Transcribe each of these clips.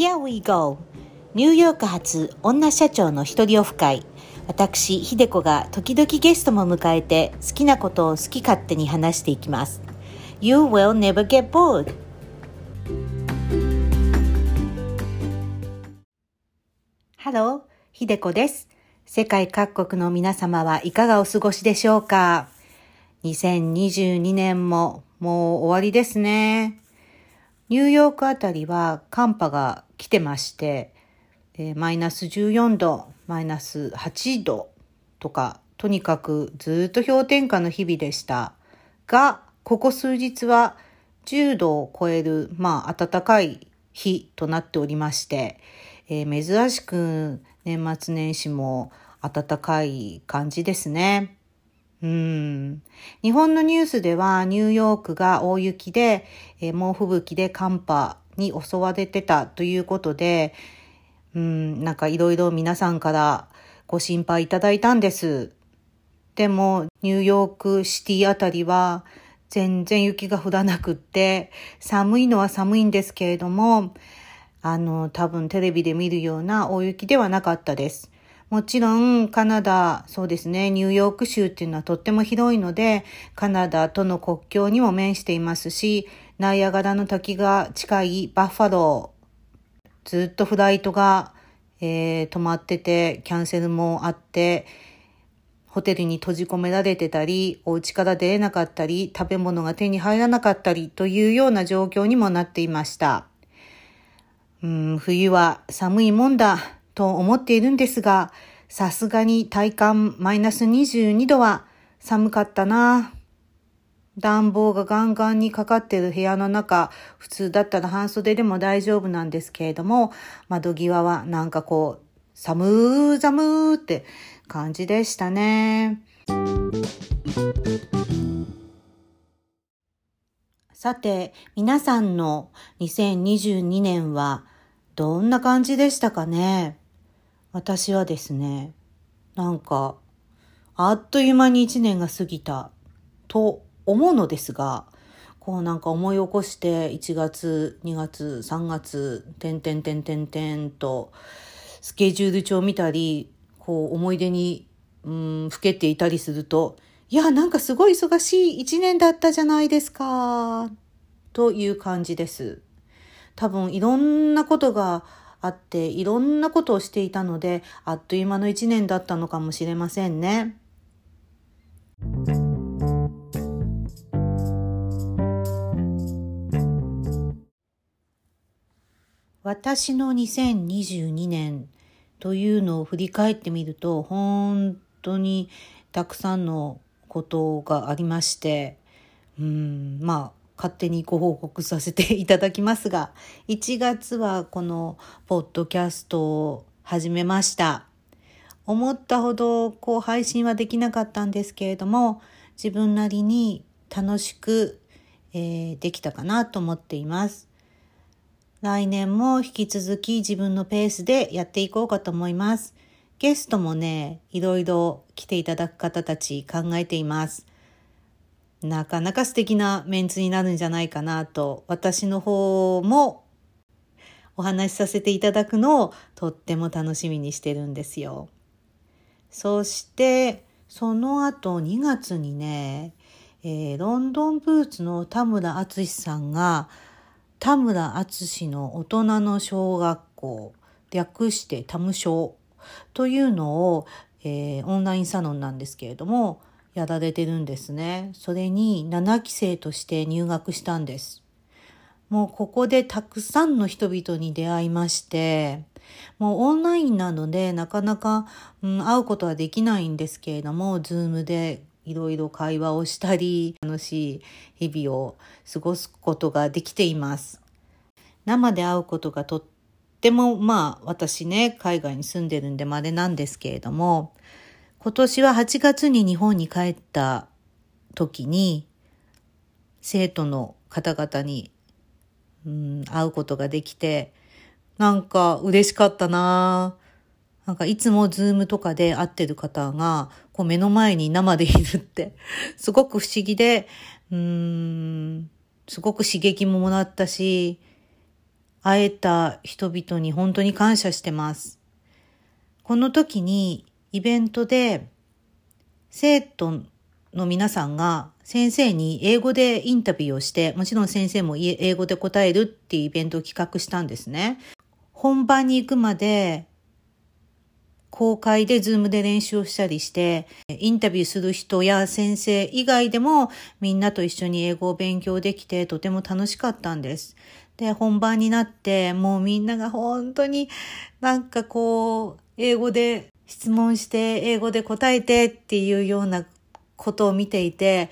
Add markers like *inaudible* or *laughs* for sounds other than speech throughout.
Here we go! ニューヨーク発女社長の一人オフ会。私、ひでこが時々ゲストも迎えて好きなことを好き勝手に話していきます。You will never get bored! Hello、ひでこです。世界各国の皆様はいかがお過ごしでしょうか ?2022 年ももう終わりですね。ニューヨークあたりは寒波が来てまして、えー、マイナス14度、マイナス8度とか、とにかくずっと氷点下の日々でした。が、ここ数日は10度を超える、まあ、暖かい日となっておりまして、えー、珍しく年末年始も暖かい感じですね。うん。日本のニュースではニューヨークが大雪で、えー、猛吹雪で寒波に襲われてたということで、うん、なんかいろいろ皆さんからご心配いただいたんです。でも、ニューヨークシティあたりは全然雪が降らなくって、寒いのは寒いんですけれども、あの、多分テレビで見るような大雪ではなかったです。もちろんカナダ、そうですね、ニューヨーク州っていうのはとっても広いので、カナダとの国境にも面していますし、ナイアガラの滝が近いバッファロー、ずっとフライトが、えー、止まってて、キャンセルもあって、ホテルに閉じ込められてたり、お家から出れなかったり、食べ物が手に入らなかったりというような状況にもなっていました。うん、冬は寒いもんだと思っているんですが、さすがに体感マイナス22度は寒かったな。暖房がガンガンにかかっている部屋の中、普通だったら半袖でも大丈夫なんですけれども、窓際はなんかこう、寒ー寒ーって感じでしたね。さて、皆さんの2022年はどんな感じでしたかね？私はですね、なんか、あっという間に一年が過ぎたと思うのですが、こうなんか思い起こして1月、2月、3月、てんてんてんてんてんと、スケジュール帳を見たり、こう思い出に、うん、ふけていたりすると、いや、なんかすごい忙しい一年だったじゃないですか、という感じです。多分いろんなことがあっていろんなことをしていたのであっという間の一年だったのかもしれませんね。私の2022年というのを振り返ってみると本当にたくさんのことがありましてうんまあ勝手にご報告させていただきますが、*laughs* 1月はこのポッドキャストを始めました。思ったほどこう配信はできなかったんですけれども、自分なりに楽しく、えー、できたかなと思っています。来年も引き続き自分のペースでやっていこうかと思います。ゲストもね、いろいろ来ていただく方たち考えています。なかなか素敵なメンツになるんじゃないかなと、私の方もお話しさせていただくのをとっても楽しみにしてるんですよ。そして、その後2月にね、えー、ロンドンブーツの田村敦さんが、田村淳の大人の小学校、略してタム小というのを、えー、オンラインサロンなんですけれども、やられてるんですね。それに7期生として入学したんです。もうここでたくさんの人々に出会いまして、もうオンラインなのでなかなか、うん、会うことはできないんですけれども、 Zoom でいろいろ会話をしたり、楽しい日々を過ごすことができています。生で会うことがとっても、まあ私ね、海外に住んでるんで稀なんですけれども、今年は8月に日本に帰った時に、生徒の方々に、うん、会うことができて、なんか嬉しかったななんかいつもズームとかで会ってる方が、こう目の前に生でいるって、*laughs* すごく不思議で、うん、すごく刺激ももらったし、会えた人々に本当に感謝してます。この時にイベントで生徒の皆さんが先生に英語でインタビューをして、もちろん先生も英語で答えるっていうイベントを企画したんですね。本番に行くまで公開でズームで練習をしたりして、インタビューする人や先生以外でもみんなと一緒に英語を勉強できてとても楽しかったんです。で、本番になってもうみんなが本当になんかこう、英語で質問して英語で答えてっていうようなことを見ていて、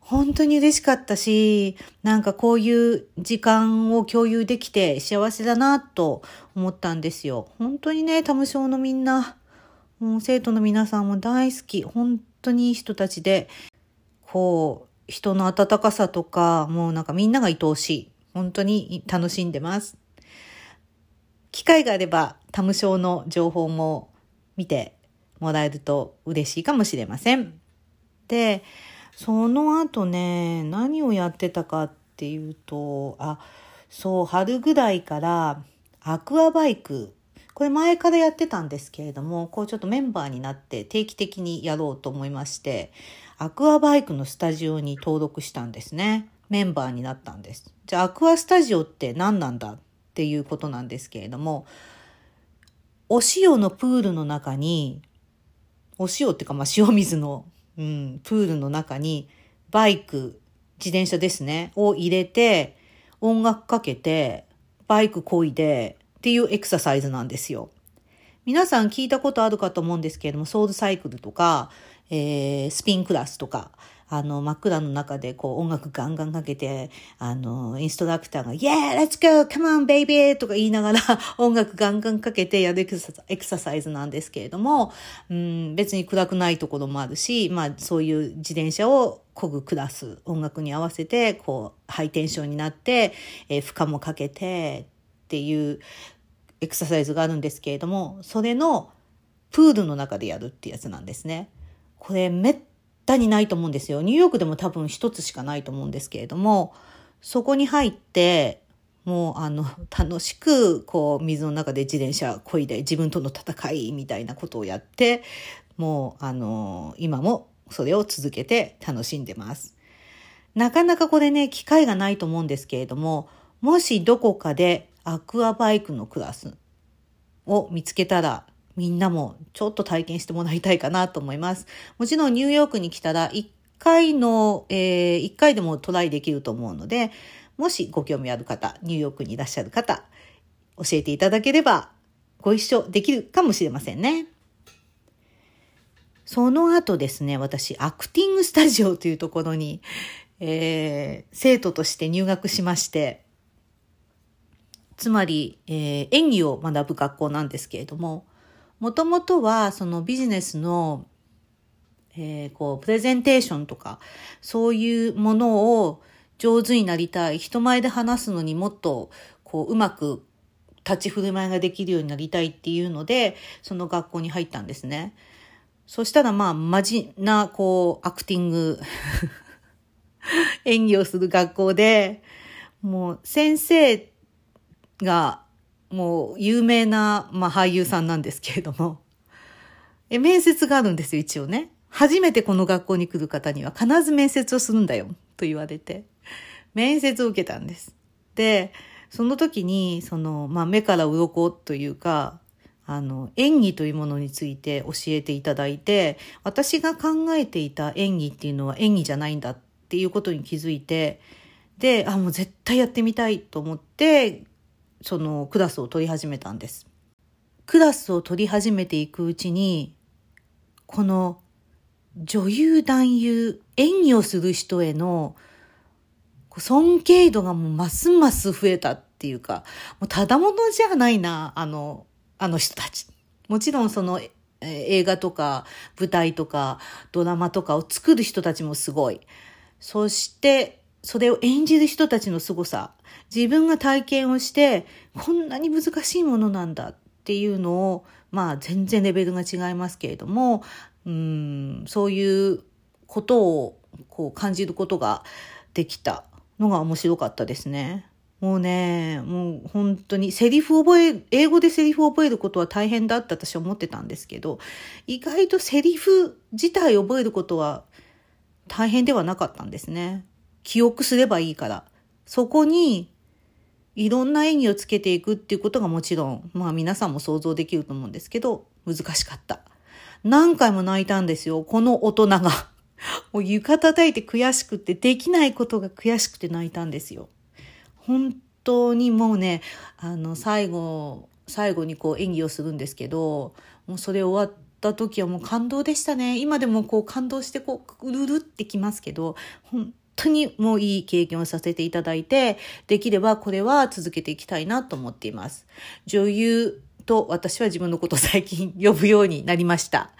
本当に嬉しかったし、なんかこういう時間を共有できて幸せだなと思ったんですよ。本当にね、タム省のみんな、もう生徒の皆さんも大好き。本当にいい人たちで、こう、人の温かさとか、もうなんかみんなが愛おしい。本当に楽しんでます。機会があれば、タム省の情報も見てもらえると嬉しいかもしれません。で、その後ね、何をやってたかっていうと、あ、そう、春ぐらいからアクアバイク、これ前からやってたんですけれども、こうちょっとメンバーになって定期的にやろうと思いまして、アクアバイクのスタジオに登録したんですね。メンバーになったんです。じゃあアクアスタジオって何なんだっていうことなんですけれども、お塩のプールの中に、お塩っていうかまあ塩水のうん、プールの中にバイク、自転車ですね、を入れて、音楽かけて、バイクこいでっていうエクササイズなんですよ。皆さん聞いたことあるかと思うんですけれども、ソールサイクルとか、えー、スピンクラスとか、あの、真っ暗の中でこう音楽ガンガンかけて、あの、インストラクターが、Yeah, let's go! Come on, baby! とか言いながら *laughs* 音楽ガンガンかけてやるエクササイズなんですけれども、うん、別に暗くないところもあるし、まあそういう自転車を漕ぐクラス、音楽に合わせて、こう、ハイテンションになって、えー、負荷もかけてっていうエクササイズがあるんですけれども、それのプールの中でやるってやつなんですね。これめっ対にないと思うんですよ。ニューヨークでも多分一つしかないと思うんですけれども、そこに入って、もうあの、*laughs* 楽しく、こう、水の中で自転車こいで自分との戦いみたいなことをやって、もう、あの、今もそれを続けて楽しんでます。なかなかこれね、機会がないと思うんですけれども、もしどこかでアクアバイクのクラスを見つけたら、みんなもちょっと体験してもらいたいかなと思います。もちろんニューヨークに来たら1回の、えー、1回でもトライできると思うので、もしご興味ある方、ニューヨークにいらっしゃる方、教えていただければご一緒できるかもしれませんね。その後ですね、私、アクティングスタジオというところに、えー、生徒として入学しまして、つまり、えー、演技を学ぶ学校なんですけれども、もともとはそのビジネスの、えー、こう、プレゼンテーションとか、そういうものを上手になりたい。人前で話すのにもっと、こう、うまく立ち振る舞いができるようになりたいっていうので、その学校に入ったんですね。そしたらまあ、マジな、こう、アクティング *laughs* 演技をする学校で、もう先生がもう有名な、まあ、俳優さんなんですけれども、え、面接があるんですよ、一応ね。初めてこの学校に来る方には必ず面接をするんだよ、と言われて、面接を受けたんです。で、その時に、その、まあ、目から鱗というか、あの、演技というものについて教えていただいて、私が考えていた演技っていうのは演技じゃないんだっていうことに気づいて、で、あ、もう絶対やってみたいと思って、そのクラスを取り始めたんです。クラスを取り始めていくうちに、この女優男優、演技をする人への尊敬度がもうますます増えたっていうか、もうただものじゃないな、あの、あの人たち。もちろんその映画とか舞台とかドラマとかを作る人たちもすごい。そしてそれを演じる人たちの凄さ、自分が体験をして、こんなに難しいものなんだっていうのを、まあ全然レベルが違いますけれども、うん、そういうことをこう感じることができたのが面白かったですね。もうね、もう本当にセリフ覚え、英語でセリフを覚えることは大変だって私は思ってたんですけど、意外とセリフ自体覚えることは大変ではなかったんですね。記憶すればいいから。そこにいろんな演技をつけていくっていうことがもちろん、まあ皆さんも想像できると思うんですけど、難しかった。何回も泣いたんですよ、この大人が。*laughs* もう床叩いて悔しくて、できないことが悔しくて泣いたんですよ。本当にもうね、あの、最後、最後にこう演技をするんですけど、もうそれ終わった時はもう感動でしたね。今でもこう感動してこう、うるるってきますけど、本当にもういい経験をさせていただいて、できればこれは続けていきたいなと思っています。女優と私は自分のことを最近呼ぶようになりました。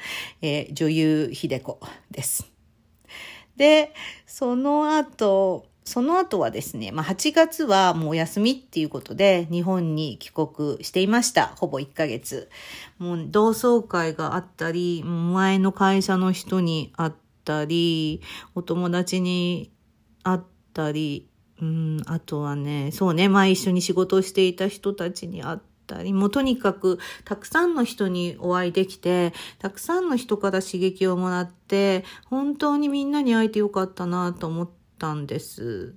えー、女優秀子です。で、その後、その後はですね、まあ、8月はもうお休みっていうことで日本に帰国していました。ほぼ1ヶ月。もう同窓会があったり、前の会社の人に会ったり、お友達に会ったり、うん、あとはね、そうね、前一緒に仕事をしていた人たちに会ったり、もうとにかくたくさんの人にお会いできて、たくさんの人から刺激をもらって、本当にみんなに会えてよかったなと思ったんです。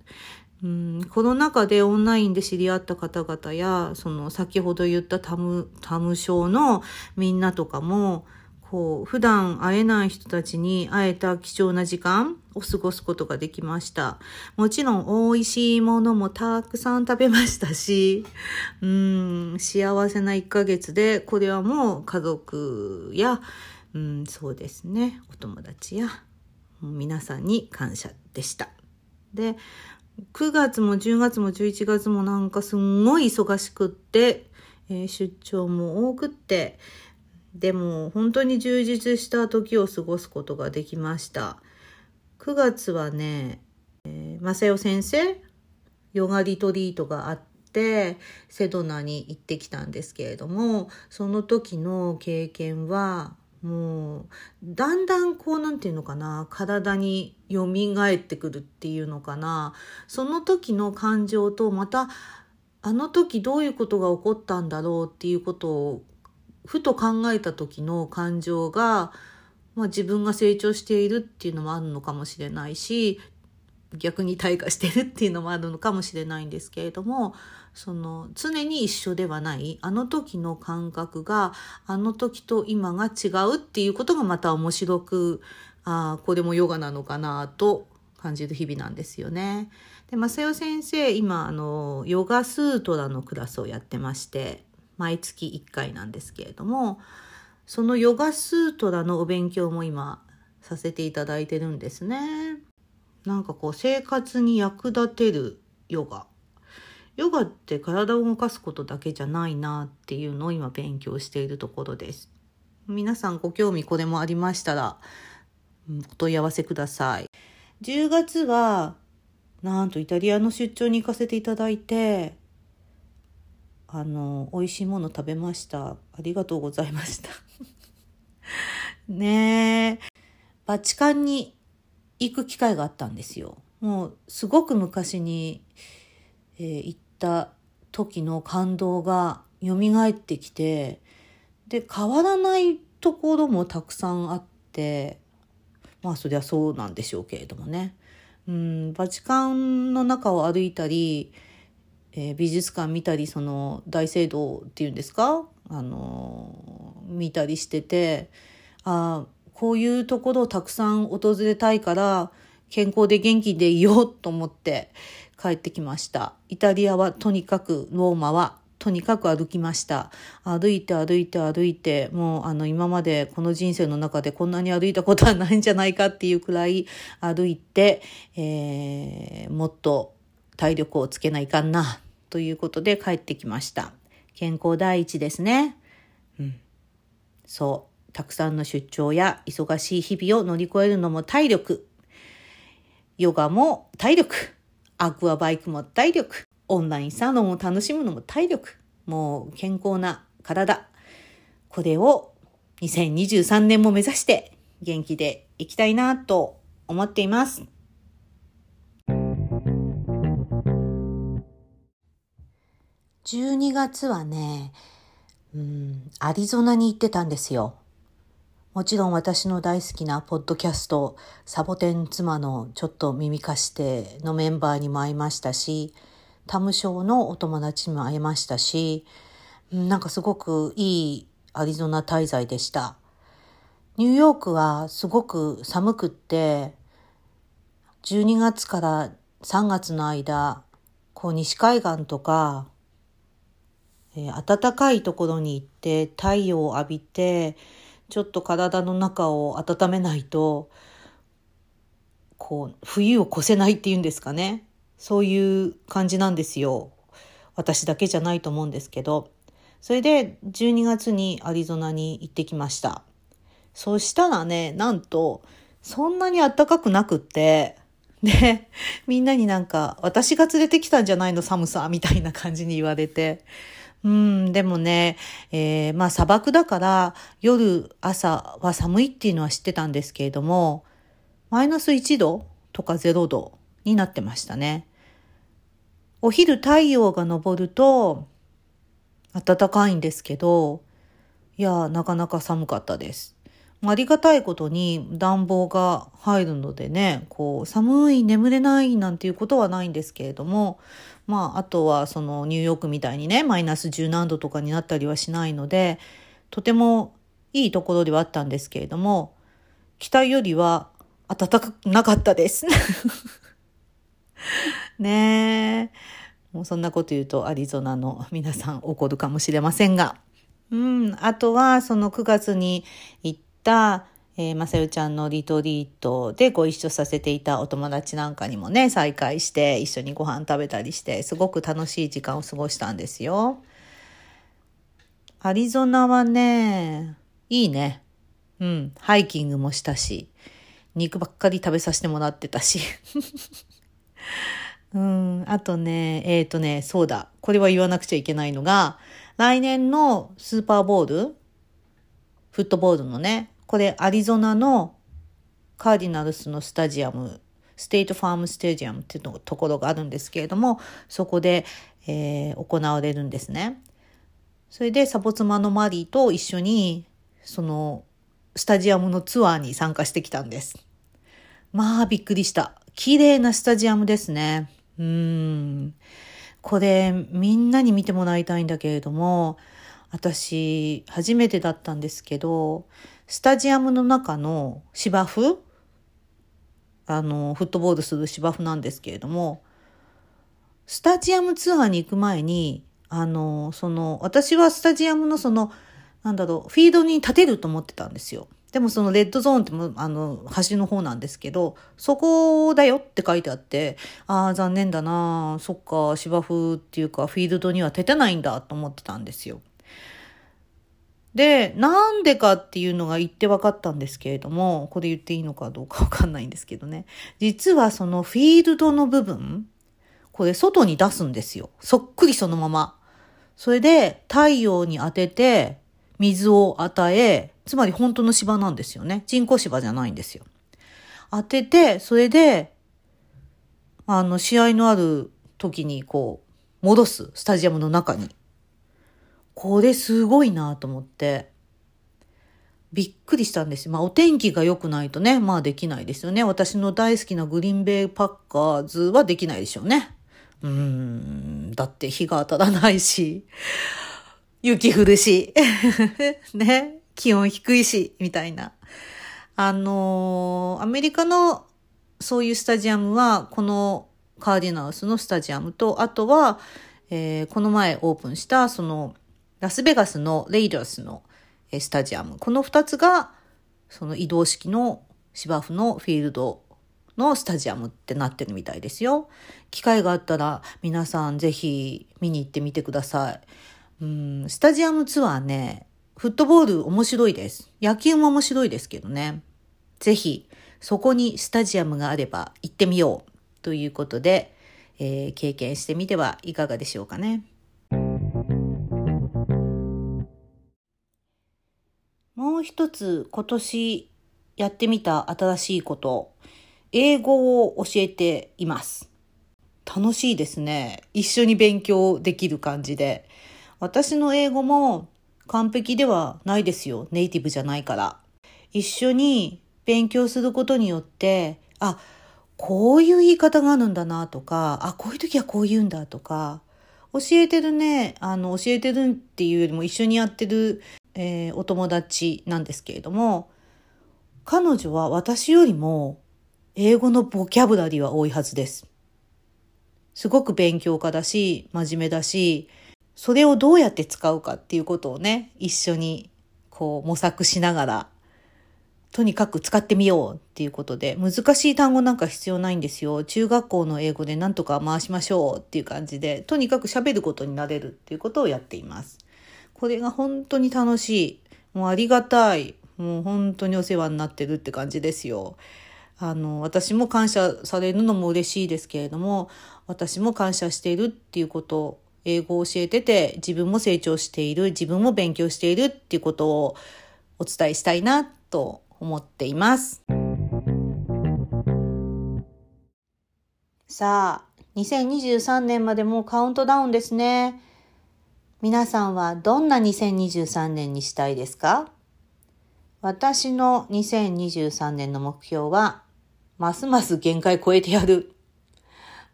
うん、コロナ禍でオンラインで知り合った方々や、その先ほど言ったタム、タム症のみんなとかも、こう、普段会えない人たちに会えた貴重な時間を過ごすことができました。もちろん美味しいものもたくさん食べましたし、*laughs* うん、幸せな1ヶ月で、これはもう家族や、うん、そうですね、お友達や、皆さんに感謝でした。で、9月も10月も11月もなんかすんごい忙しくって、えー、出張も多くって、でも本当に充実した時を過ごすことができました。9月はね、えー、正代先生、ヨガリトリートがあって、セドナに行ってきたんですけれども、その時の経験は、もうだんだんこうなんていうのかな体に蘇ってくるっていうのかな。その時の感情とまたあの時どういうことが起こったんだろうっていうことをふと考えた時の感情が、まあ、自分が成長しているっていうのもあるのかもしれないし逆に退化してるっていうのもあるのかもしれないんですけれどもその常に一緒ではないあの時の感覚があの時と今が違うっていうことがまた面白くあこれもヨガなのかなと感じる日々なんですよね。で正代先生今あのヨガスートラのクラスをやってまして毎月1回なんですけれどもそのヨガスートラのお勉強も今させていただいてるんですね。なんかこう生活に役立てるヨガヨガって体を動かすことだけじゃないなっていうのを今勉強しているところです。皆さんご興味これもありましたら、お問い合わせください。10月は、なんとイタリアの出張に行かせていただいて、あの、美味しいもの食べました。ありがとうございました。ねえ。バチカンに行く機会があったんですよ。もう、すごく昔に、えー、行った時の感動が蘇ってきてで変わらないところもたくさんあってまあそりゃそうなんでしょうけれどもね。うん、バチカンの中を歩いたり、えー、美術館見たりその大聖堂っていうんですか？あの見たりしててあこういうところをたくさん訪れたいから健康で元気でいようと思って帰ってきました。イタリアはとにかく、ローマはとにかく歩きました。歩いて歩いて歩いて、もうあの今までこの人生の中でこんなに歩いたことはないんじゃないかっていうくらい歩いて、えー、もっと体力をつけないかんなということで帰ってきました。健康第一ですね。うん。そう。たくさんの出張や忙しい日々を乗り越えるのも体力。ヨガも体力。アクアバイクも体力。オンラインサロンを楽しむのも体力。もう健康な体。これを2023年も目指して元気でいきたいなと思っています。12月はね、うん、アリゾナに行ってたんですよ。もちろん私の大好きなポッドキャスト、サボテン妻のちょっと耳貸してのメンバーにも会いましたし、タムショーのお友達にも会いましたし、なんかすごくいいアリゾナ滞在でした。ニューヨークはすごく寒くって、12月から3月の間、こう西海岸とか、えー、暖かいところに行って太陽を浴びて、ちょっと体の中を温めないと、こう、冬を越せないっていうんですかね。そういう感じなんですよ。私だけじゃないと思うんですけど。それで12月にアリゾナに行ってきました。そしたらね、なんと、そんなに暖かくなくって、で、みんなになんか、私が連れてきたんじゃないの寒さ、みたいな感じに言われて、うん、でもね、えー、まあ砂漠だから夜、朝は寒いっていうのは知ってたんですけれども、マイナス1度とか0度になってましたね。お昼太陽が昇ると暖かいんですけど、いや、なかなか寒かったです。ありがたいことに暖房が入るのでね、こう、寒い、眠れないなんていうことはないんですけれども、まあ、あとはそのニューヨークみたいにね、マイナス10何度とかになったりはしないので、とてもいいところではあったんですけれども、期待よりは暖かくなかったです。*laughs* ねえ。もうそんなこと言うとアリゾナの皆さん怒るかもしれませんが。うん。あとはその9月に行った、えー、まさゆちゃんのリトリートでご一緒させていたお友達なんかにもね、再会して一緒にご飯食べたりして、すごく楽しい時間を過ごしたんですよ。アリゾナはね、いいね。うん、ハイキングもしたし、肉ばっかり食べさせてもらってたし。*laughs* うん、あとね、えっ、ー、とね、そうだ。これは言わなくちゃいけないのが、来年のスーパーボール、フットボールのね、これアリゾナのカーディナルスのスタジアム、ステートファームスタジアムっていうところがあるんですけれども、そこで、えー、行われるんですね。それでサボ妻のマリーと一緒に、その、スタジアムのツアーに参加してきたんです。まあ、びっくりした。綺麗なスタジアムですね。うん。これ、みんなに見てもらいたいんだけれども、私、初めてだったんですけど、スタジアムの中の芝生？あの、フットボールする芝生なんですけれども、スタジアムツアーに行く前に、あの、その、私はスタジアムのその、なんだろう、フィードに立てると思ってたんですよ。でもそのレッドゾーンっても、あの、端の方なんですけど、そこだよって書いてあって、ああ、残念だなそっか、芝生っていうか、フィールドには立てないんだと思ってたんですよ。で、なんでかっていうのが言って分かったんですけれども、これ言っていいのかどうかわかんないんですけどね。実はそのフィールドの部分、これ外に出すんですよ。そっくりそのまま。それで太陽に当てて水を与え、つまり本当の芝なんですよね。人工芝じゃないんですよ。当てて、それで、あの、試合のある時にこう、戻す、スタジアムの中に。これすごいなと思って、びっくりしたんです。まあお天気が良くないとね、まあできないですよね。私の大好きなグリーンベイパッカーズはできないでしょうね。うん、だって日が当たらないし、雪降るし、*laughs* ね、気温低いし、みたいな。あのー、アメリカのそういうスタジアムは、このカーディナルスのスタジアムと、あとは、えー、この前オープンした、その、ラスベガスのレイダースのスタジアム。この二つが、その移動式の芝生のフィールドのスタジアムってなってるみたいですよ。機会があったら皆さんぜひ見に行ってみてください。うん、スタジアムツアーね、フットボール面白いです。野球も面白いですけどね。ぜひ、そこにスタジアムがあれば行ってみようということで、えー、経験してみてはいかがでしょうかね。一つ今年やってみた新しいこと、英語を教えています。楽しいですね。一緒に勉強できる感じで。私の英語も完璧ではないですよ。ネイティブじゃないから。一緒に勉強することによって、あ、こういう言い方があるんだなとか、あ、こういう時はこう言うんだとか、教えてるね、あの、教えてるっていうよりも一緒にやってる、えー、お友達なんですけれども、彼女は私よりも英語のボキャブラリーは多いはずです。すごく勉強家だし、真面目だし、それをどうやって使うかっていうことをね、一緒にこう模索しながらとにかく使ってみようっていうことで、難しい単語なんか必要ないんですよ。中学校の英語でなんとか回しましょうっていう感じで、とにかく喋ることになれるっていうことをやっています。これが本当に楽しい。もうありがたい。もう本当にお世話になってるって感じですよ。あの、私も感謝されるのも嬉しいですけれども、私も感謝しているっていうこと英語を教えてて、自分も成長している、自分も勉強しているっていうことをお伝えしたいなと思っています。さあ、2023年までもうカウントダウンですね。皆さんはどんな2023年にしたいですか？私の2023年の目標は、ますます限界超えてやる。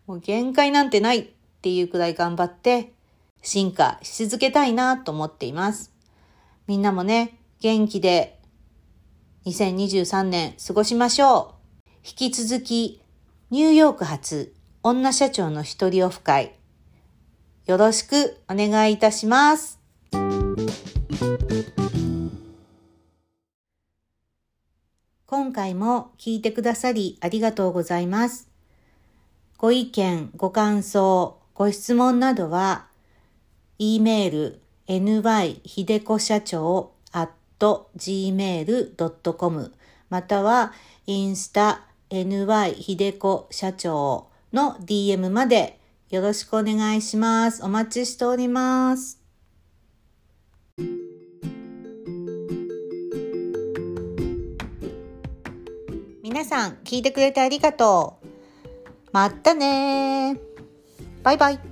もう限界なんてないっていうくらい頑張って進化し続けたいなと思っています。みんなもね、元気で2023年過ごしましょう。引き続き、ニューヨーク発女社長の一人オフ会、よろしくお願いいたします。今回も聞いてくださりありがとうございます。ご意見、ご感想、ご質問などは、e メール ny ひでこ社長 at gmail.com またはインスタ ny ひでこ社長の DM までよろしくお願いします。お待ちしております。皆さん聞いてくれてありがとう。またねバイバイ。